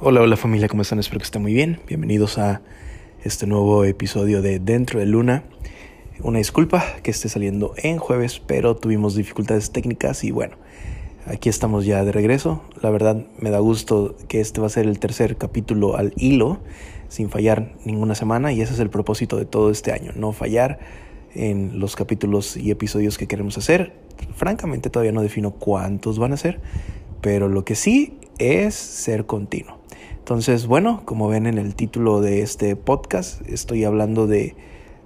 Hola, hola familia, ¿cómo están? Espero que estén muy bien. Bienvenidos a este nuevo episodio de Dentro de Luna. Una disculpa que esté saliendo en jueves, pero tuvimos dificultades técnicas y bueno, aquí estamos ya de regreso. La verdad me da gusto que este va a ser el tercer capítulo al hilo, sin fallar ninguna semana y ese es el propósito de todo este año, no fallar en los capítulos y episodios que queremos hacer. Francamente todavía no defino cuántos van a ser, pero lo que sí es ser continuo. Entonces, bueno, como ven en el título de este podcast, estoy hablando de,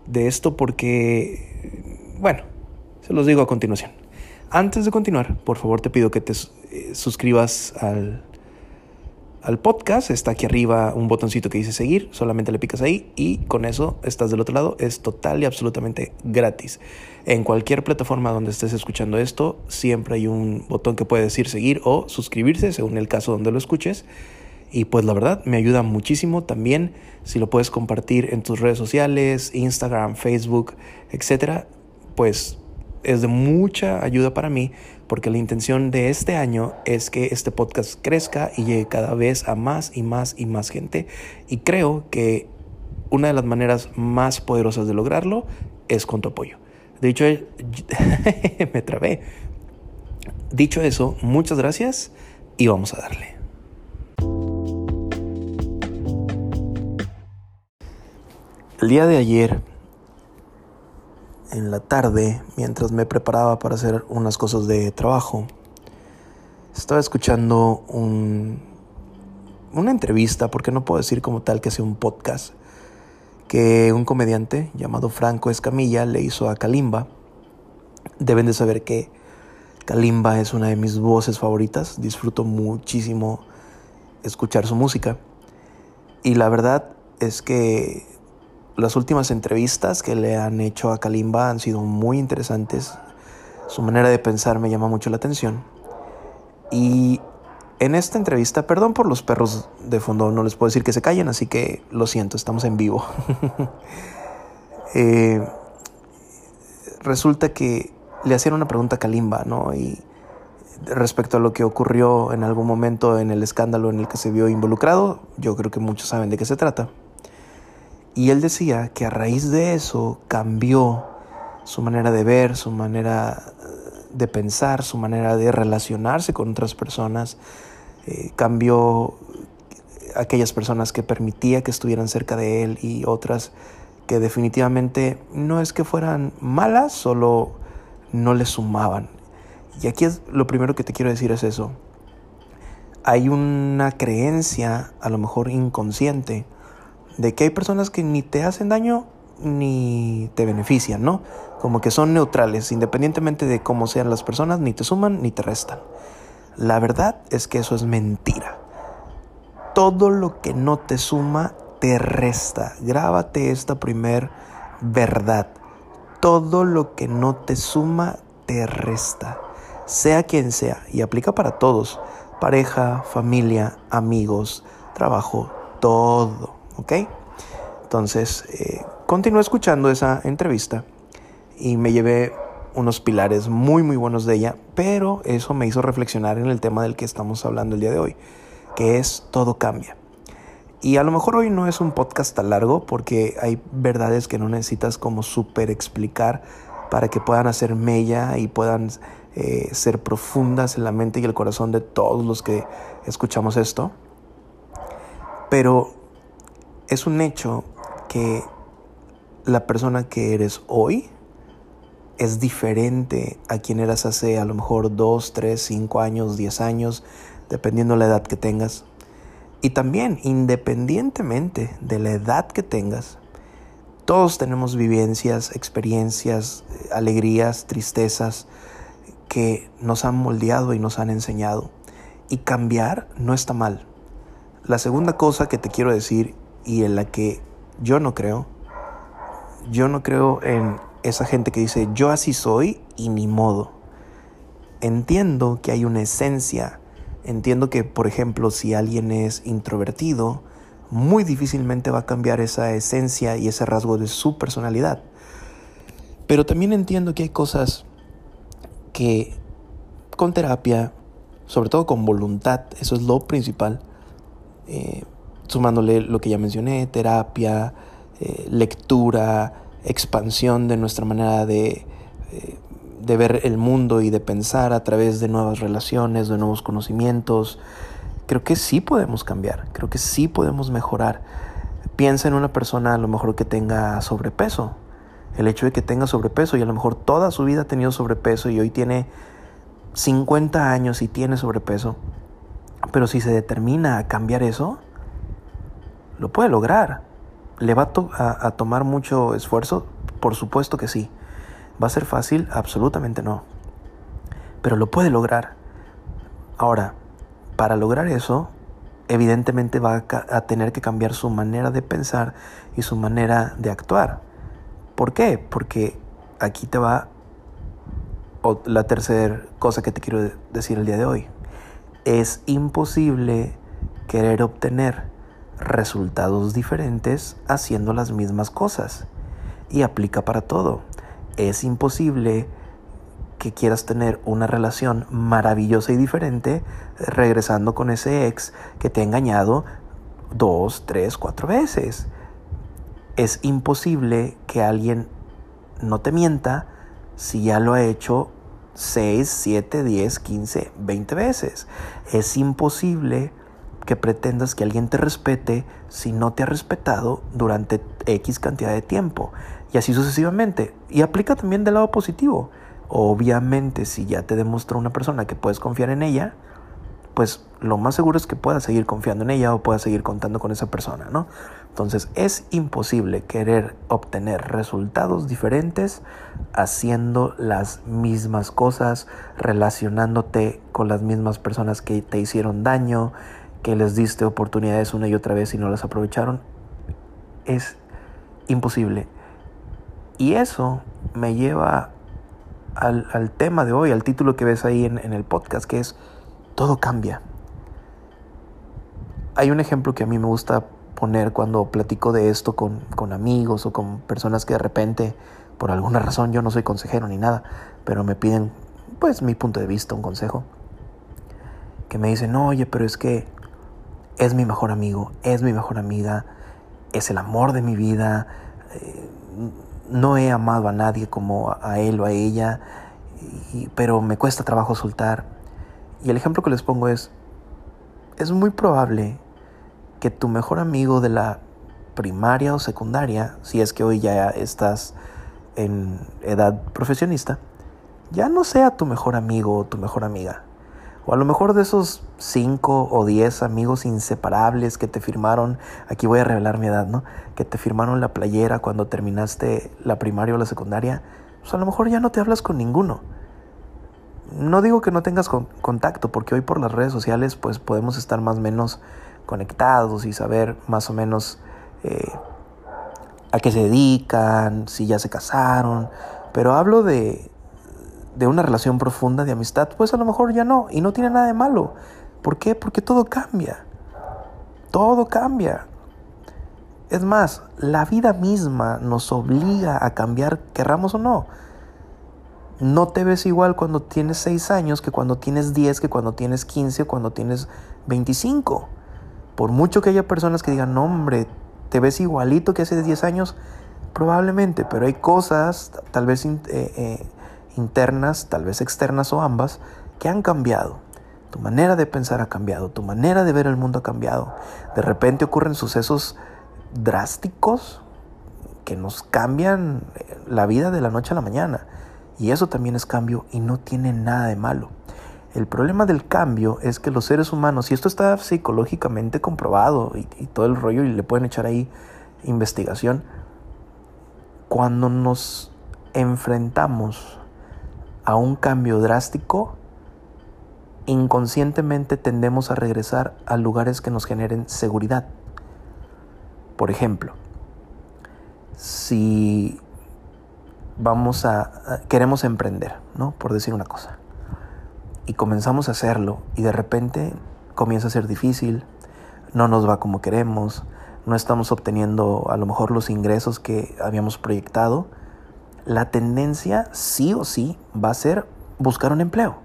de esto porque, bueno, se los digo a continuación. Antes de continuar, por favor te pido que te eh, suscribas al, al podcast. Está aquí arriba un botoncito que dice seguir. Solamente le picas ahí y con eso estás del otro lado. Es total y absolutamente gratis. En cualquier plataforma donde estés escuchando esto, siempre hay un botón que puede decir seguir o suscribirse, según el caso donde lo escuches. Y pues la verdad me ayuda muchísimo también si lo puedes compartir en tus redes sociales, Instagram, Facebook, etcétera, pues es de mucha ayuda para mí porque la intención de este año es que este podcast crezca y llegue cada vez a más y más y más gente y creo que una de las maneras más poderosas de lograrlo es con tu apoyo. Dicho me trabé. Dicho eso, muchas gracias y vamos a darle. El día de ayer, en la tarde, mientras me preparaba para hacer unas cosas de trabajo, estaba escuchando un, una entrevista, porque no puedo decir como tal que sea un podcast, que un comediante llamado Franco Escamilla le hizo a Kalimba. Deben de saber que Kalimba es una de mis voces favoritas, disfruto muchísimo escuchar su música. Y la verdad es que las últimas entrevistas que le han hecho a Kalimba han sido muy interesantes. Su manera de pensar me llama mucho la atención. Y en esta entrevista, perdón por los perros de fondo, no les puedo decir que se callen, así que lo siento, estamos en vivo. Eh, resulta que le hacían una pregunta a Kalimba, ¿no? Y respecto a lo que ocurrió en algún momento en el escándalo en el que se vio involucrado, yo creo que muchos saben de qué se trata. Y él decía que a raíz de eso cambió su manera de ver, su manera eh, de pensar, su manera de relacionarse con otras personas, eh, cambió aquellas personas que permitía que estuvieran cerca de él y otras que definitivamente no es que fueran malas, solo no le sumaban. Y aquí es lo primero que te quiero decir es eso. Hay una creencia, a lo mejor inconsciente, de que hay personas que ni te hacen daño ni te benefician, ¿no? Como que son neutrales, independientemente de cómo sean las personas, ni te suman ni te restan. La verdad es que eso es mentira. Todo lo que no te suma, te resta. Grábate esta primer verdad. Todo lo que no te suma, te resta. Sea quien sea, y aplica para todos. Pareja, familia, amigos, trabajo, todo. ¿Ok? Entonces, eh, continué escuchando esa entrevista y me llevé unos pilares muy, muy buenos de ella, pero eso me hizo reflexionar en el tema del que estamos hablando el día de hoy, que es todo cambia. Y a lo mejor hoy no es un podcast tan largo porque hay verdades que no necesitas como súper explicar para que puedan hacer mella y puedan eh, ser profundas en la mente y el corazón de todos los que escuchamos esto. Pero es un hecho que la persona que eres hoy es diferente a quien eras hace a lo mejor 2, 3, 5 años, 10 años, dependiendo de la edad que tengas. Y también, independientemente de la edad que tengas, todos tenemos vivencias, experiencias, alegrías, tristezas que nos han moldeado y nos han enseñado. Y cambiar no está mal. La segunda cosa que te quiero decir y en la que yo no creo. Yo no creo en esa gente que dice yo así soy y ni modo. Entiendo que hay una esencia. Entiendo que, por ejemplo, si alguien es introvertido, muy difícilmente va a cambiar esa esencia y ese rasgo de su personalidad. Pero también entiendo que hay cosas que con terapia, sobre todo con voluntad, eso es lo principal, eh, sumándole lo que ya mencioné, terapia, eh, lectura, expansión de nuestra manera de, eh, de ver el mundo y de pensar a través de nuevas relaciones, de nuevos conocimientos. Creo que sí podemos cambiar, creo que sí podemos mejorar. Piensa en una persona a lo mejor que tenga sobrepeso. El hecho de que tenga sobrepeso y a lo mejor toda su vida ha tenido sobrepeso y hoy tiene 50 años y tiene sobrepeso. Pero si se determina a cambiar eso, lo puede lograr. ¿Le va a, tomar mucho esfuerzo? Por supuesto que sí. ¿Va a ser fácil? Absolutamente no. Pero lo puede lograr. Ahora, para lograr eso, evidentemente va a, tener que cambiar su manera de pensar y su manera de actuar. ¿Por qué? Porque aquí te va la tercera cosa que te quiero decir el día de hoy. Es imposible querer obtener resultados diferentes haciendo las mismas cosas. Y aplica para todo. Es imposible que quieras tener una relación maravillosa y diferente regresando con ese ex que te ha engañado dos, tres, cuatro veces. Es imposible que alguien no te mienta si ya lo ha hecho 6, 7, 10, 15, 20 veces? Es imposible que pretendas que alguien te respete si no te ha respetado durante X cantidad de tiempo. Y así sucesivamente. Y aplica también del lado positivo. Obviamente, si ya te demostró una persona que puedes confiar en ella, pues lo más seguro es que puedas seguir confiando en ella o puedas seguir contando con esa persona, ¿no? Entonces es imposible querer obtener resultados diferentes haciendo las mismas cosas, relacionándote con las mismas personas que te hicieron daño, que les diste oportunidades una y otra vez y no las aprovecharon. Es imposible. Y eso me lleva al, tema de hoy, al título que ves ahí en, en el podcast, que es todo cambia. Hay un ejemplo que a mí me gusta poner cuando platico de esto con, con, amigos o con personas que de repente, por alguna razón, yo no soy consejero ni nada, pero me piden, pues, mi punto de vista, un consejo. Que me dicen, oye, pero es que es mi mejor amigo, es mi mejor amiga, es el amor de mi vida, eh, no he amado a nadie como a él o a ella, pero me cuesta trabajo soltar. Y el ejemplo que les pongo es, es muy probable que tu mejor amigo de la primaria o secundaria, si es que hoy ya estás en edad profesionista, ya no sea tu mejor amigo o tu mejor amiga. O a lo mejor de esos cinco o diez amigos inseparables que te firmaron, aquí voy a revelar mi edad, ¿no? Que te firmaron la playera cuando terminaste la primaria o la secundaria, pues a lo mejor ya no te hablas con ninguno no digo que no tengas contacto, porque hoy por las redes sociales pues podemos estar más o menos conectados y saber más o menos eh, a qué se dedican, si ya se casaron, pero hablo de, de una relación profunda de amistad, pues a lo mejor ya no, y no tiene nada de malo. ¿Por qué? Porque todo cambia, todo cambia. Es más, la vida misma nos obliga a cambiar, querramos o no. No te ves igual cuando tienes 6 años que cuando tienes 10, que cuando tienes 15 o cuando tienes 25. Por mucho que haya personas que digan, no, hombre, te ves igualito que hace 10 años, probablemente, pero hay cosas, tal vez eh, eh, internas, tal vez externas o ambas, que han cambiado. Tu manera de pensar ha cambiado, tu manera de ver el mundo ha cambiado. De repente ocurren sucesos drásticos que nos cambian eh, la vida de la noche a la mañana. Y eso también es cambio y no tiene nada de malo. El problema del cambio es que los seres humanos, y esto está psicológicamente comprobado y, todo el rollo, y le pueden echar ahí investigación, cuando nos enfrentamos a un cambio drástico, inconscientemente tendemos a regresar a lugares que nos generen seguridad. Por ejemplo, si vamos a, queremos emprender, ¿no? Por decir una cosa. Y comenzamos a hacerlo y de repente comienza a ser difícil, no nos va como queremos, no estamos obteniendo a lo mejor los ingresos que habíamos proyectado, la tendencia sí o sí va a ser buscar un empleo.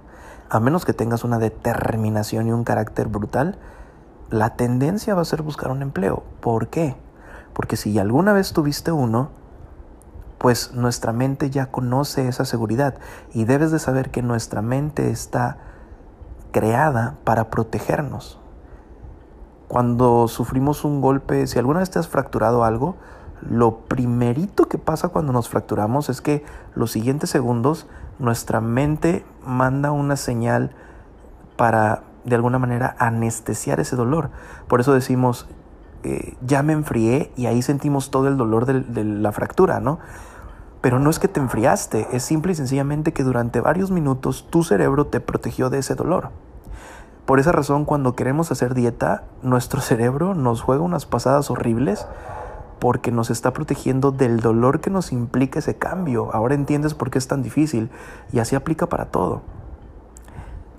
A menos que tengas una determinación y un carácter brutal, la tendencia va a ser buscar un empleo. ¿Por qué? Porque si alguna vez tuviste uno, pues nuestra mente ya conoce esa seguridad y debes de saber que nuestra mente está creada para protegernos. Cuando sufrimos un golpe, si alguna vez te has fracturado algo, lo primerito que pasa cuando nos fracturamos es que los siguientes segundos nuestra mente manda una señal para de alguna manera anestesiar ese dolor. Por eso decimos, eh, ya me enfrié y ahí sentimos todo el dolor de, de la fractura, ¿no? Pero no es que te enfriaste, es simple y sencillamente que durante varios minutos tu cerebro te protegió de ese dolor. Por esa razón, cuando queremos hacer dieta, nuestro cerebro nos juega unas pasadas horribles porque nos está protegiendo del dolor que nos implica ese cambio. Ahora entiendes por qué es tan difícil y así aplica para todo.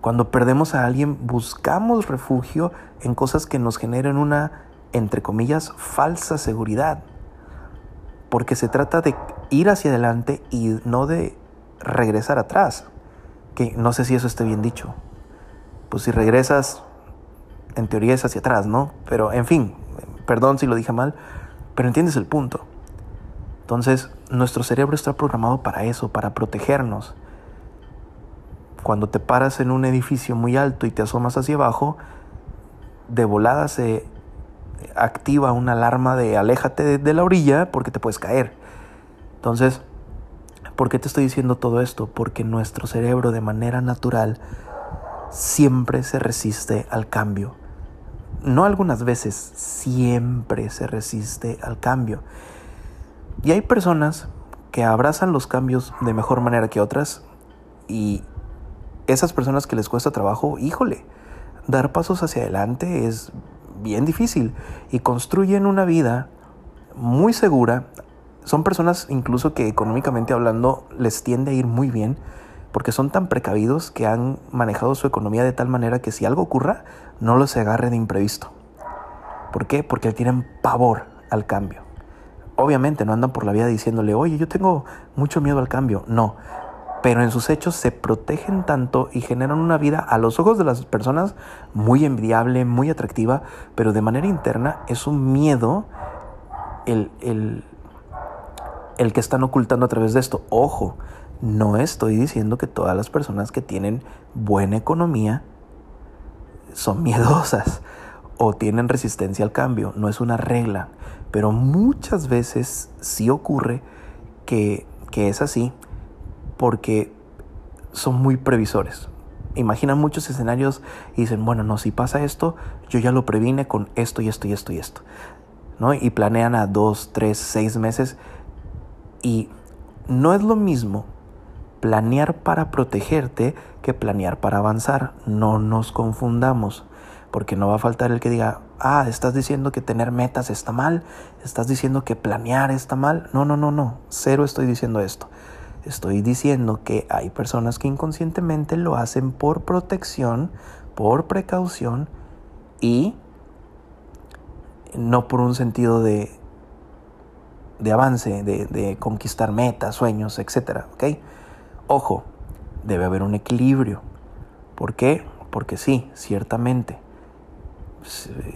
Cuando perdemos a alguien, buscamos refugio en cosas que nos generen una, entre comillas, falsa seguridad. Porque se trata de ir hacia adelante y no de regresar atrás. Que no sé si eso esté bien dicho. Pues si regresas, en teoría es hacia atrás, ¿no? Pero en fin, perdón si lo dije mal, pero entiendes el punto. Entonces, nuestro cerebro está programado para eso, para protegernos. Cuando te paras en un edificio muy alto y te asomas hacia abajo, de volada se activa una alarma de aléjate de, la orilla porque te puedes caer. Entonces, ¿por qué te estoy diciendo todo esto? Porque nuestro cerebro de manera natural siempre se resiste al cambio. No algunas veces, siempre se resiste al cambio. Y hay personas que abrazan los cambios de mejor manera que otras y esas personas que les cuesta trabajo, híjole, dar pasos hacia adelante es bien difícil y construyen una vida muy segura. Son personas incluso que económicamente hablando les tiende a ir muy bien porque son tan precavidos que han manejado su economía de tal manera que si algo ocurra, no los agarre de imprevisto. ¿Por qué? Porque tienen pavor al cambio. Obviamente no andan por la vida diciéndole, oye, yo tengo mucho miedo al cambio. No, pero en sus hechos se protegen tanto y generan una vida a los ojos de las personas muy envidiable, muy atractiva, pero de manera interna es un miedo el, el, el que están ocultando a través de esto. Ojo, no estoy diciendo que todas las personas que tienen buena economía son miedosas o tienen resistencia al cambio, no es una regla, pero muchas veces sí ocurre que, que es así porque son muy previsores. Imaginan muchos escenarios y dicen, bueno, no, si pasa esto, yo ya lo previne con esto y esto y esto y esto. ¿no? Y planean a dos, tres, seis meses. Y no es lo mismo planear para protegerte que planear para avanzar. No nos confundamos, porque no va a faltar el que diga, ah, estás diciendo que tener metas está mal, estás diciendo que planear está mal. No, no, no, no, cero estoy diciendo esto. Estoy diciendo que hay personas que inconscientemente lo hacen por protección, por precaución y no por un sentido de, de avance, de, de conquistar metas, sueños, etc. ¿okay? Ojo, debe haber un equilibrio. ¿Por qué? Porque sí, ciertamente.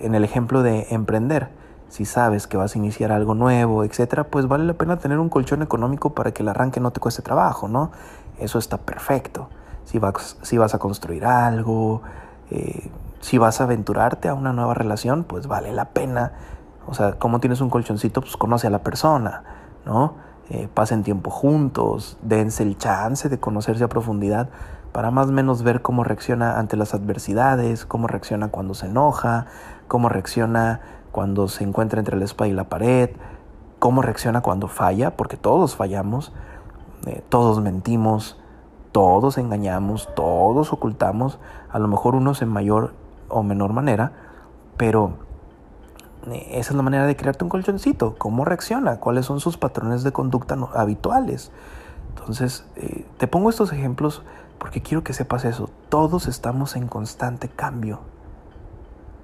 En el ejemplo de emprender, si sabes que vas a iniciar algo nuevo, etcétera, pues vale la pena tener un colchón económico para que el arranque no te cueste trabajo, ¿no? Eso está perfecto. Si vas, si vas a construir algo, eh, si vas a aventurarte a una nueva relación, pues vale la pena. O sea, como tienes un colchoncito, pues conoce a la persona, ¿no? Eh, pasen tiempo juntos, dense el chance de conocerse a profundidad para más o menos ver cómo reacciona ante las adversidades, cómo reacciona cuando se enoja, cómo reacciona cuando se encuentra entre la espada y la pared, cómo reacciona cuando falla, porque todos fallamos, eh, todos mentimos, todos engañamos, todos ocultamos, a lo mejor unos en mayor o menor manera, pero esa es la manera de crearte un colchoncito, cómo reacciona, cuáles son sus patrones de conducta habituales. Entonces, eh, te pongo estos ejemplos porque quiero que sepas eso, todos estamos en constante cambio.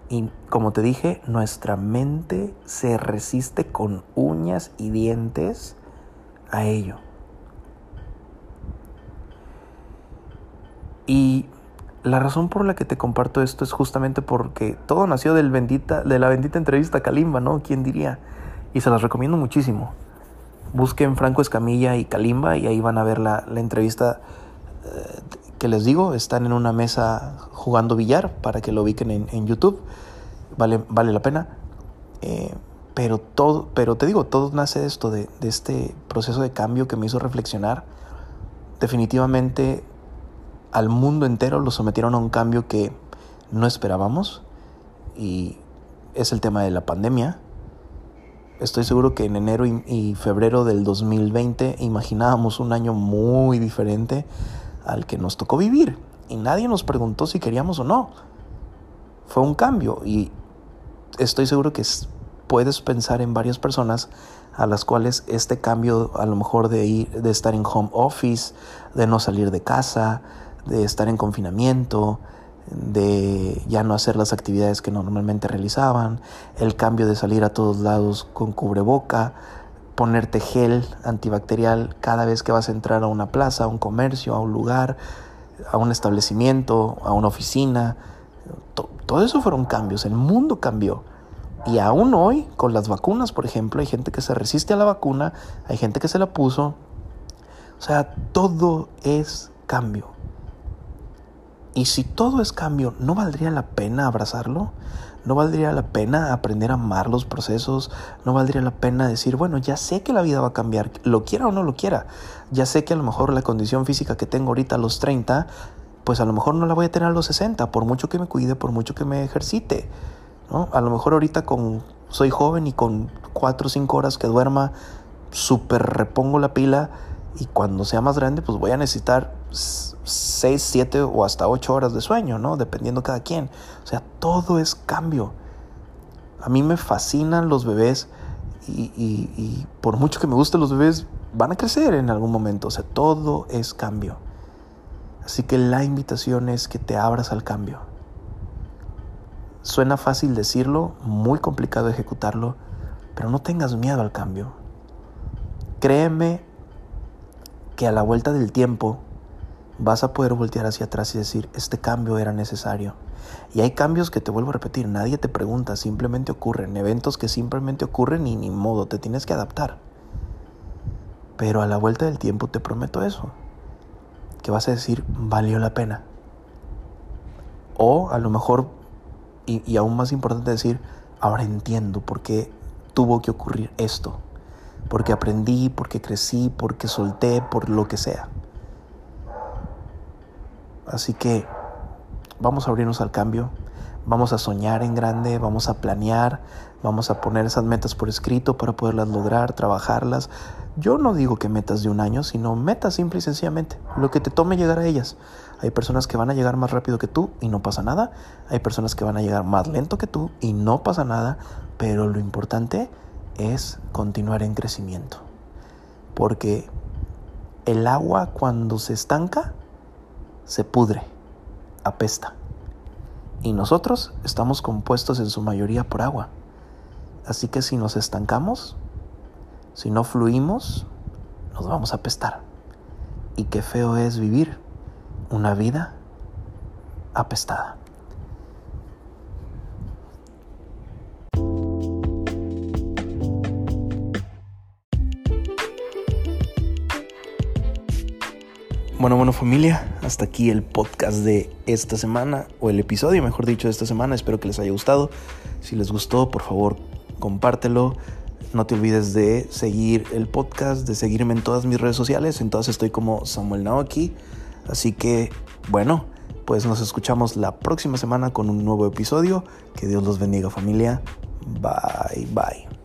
Y como te dije, nuestra mente se resiste con uñas y dientes a ello. Y la razón por la que te comparto esto es justamente porque todo nació del bendita, de la bendita entrevista Kalimba, ¿no? ¿Quién diría? Y se las recomiendo muchísimo. Busquen Franco Escamilla y Kalimba y ahí van a ver la, entrevista eh, que les digo. Están en una mesa jugando billar para que lo ubiquen en, YouTube. Vale, vale la pena. Eh, pero, todo, pero te digo, todo nace de esto, de este proceso de cambio que me hizo reflexionar. Definitivamente al mundo entero lo sometieron a un cambio que no esperábamos y es el tema de la pandemia. Estoy seguro que en enero y, febrero del 2020 imaginábamos un año muy diferente al que nos tocó vivir y nadie nos preguntó si queríamos o no. Fue un cambio y estoy seguro que puedes pensar en varias personas a las cuales este cambio a lo mejor de ir de estar en home office, de no salir de casa, de estar en confinamiento, de ya no hacer las actividades que normalmente realizaban, el cambio de salir a todos lados con cubreboca, ponerte gel antibacterial cada vez que vas a entrar a una plaza, a un comercio, a un lugar, a un establecimiento, a una oficina. Todo eso fueron cambios, el mundo cambió. Y aún hoy, con las vacunas, por ejemplo, hay gente que se resiste a la vacuna, hay gente que se la puso. O sea, todo es cambio. Y si todo es cambio, ¿no valdría la pena abrazarlo? ¿No valdría la pena aprender a amar los procesos? ¿No valdría la pena decir, bueno, ya sé que la vida va a cambiar, lo quiera o no lo quiera? Ya sé que a lo mejor la condición física que tengo ahorita a los 30, pues a lo mejor no la voy a tener a los 60, por mucho que me cuide, por mucho que me ejercite. ¿no? A lo mejor ahorita con, soy joven y con 4 o 5 horas que duerma, súper repongo la pila y cuando sea más grande, pues voy a necesitar 6, 7 o hasta 8 horas de sueño, ¿no? Dependiendo cada quien. O sea, todo es cambio. A mí me fascinan los bebés y, y, por mucho que me gusten los bebés, van a crecer en algún momento. O sea, todo es cambio. Así que la invitación es que te abras al cambio. Suena fácil decirlo, muy complicado ejecutarlo, pero no tengas miedo al cambio. Créeme que a la vuelta del tiempo vas a poder voltear hacia atrás y decir, este cambio era necesario. Y hay cambios que te vuelvo a repetir, nadie te pregunta, simplemente ocurren, eventos que simplemente ocurren y ni modo, te tienes que adaptar. Pero a la vuelta del tiempo te prometo eso, que vas a decir, valió la pena. O a lo mejor, y, y aún más importante decir, ahora entiendo por qué tuvo que ocurrir esto. Porque aprendí, porque crecí, porque solté, por lo que sea. Así que vamos a abrirnos al cambio, vamos a soñar en grande, vamos a planear, vamos a poner esas metas por escrito para poderlas lograr, trabajarlas. Yo no digo que metas de un año, sino metas simple y sencillamente, lo que te tome llegar a ellas. Hay personas que van a llegar más rápido que tú y no pasa nada. Hay personas que van a llegar más lento que tú y no pasa nada. Pero lo importante es continuar en crecimiento. Porque el agua cuando se estanca se pudre, apesta. Y nosotros estamos compuestos en su mayoría por agua. Así que si nos estancamos, si no fluimos, nos vamos a apestar. Y qué feo es vivir una vida apestada. Bueno, bueno familia, hasta aquí el podcast de esta semana, o el episodio, mejor dicho, de esta semana. Espero que les haya gustado. Si les gustó, por favor, compártelo. No te olvides de seguir el podcast, de seguirme en todas mis redes sociales. En todas estoy como Samuel Naoki. Así que, bueno, pues nos escuchamos la próxima semana con un nuevo episodio. Que Dios los bendiga familia. Bye, bye.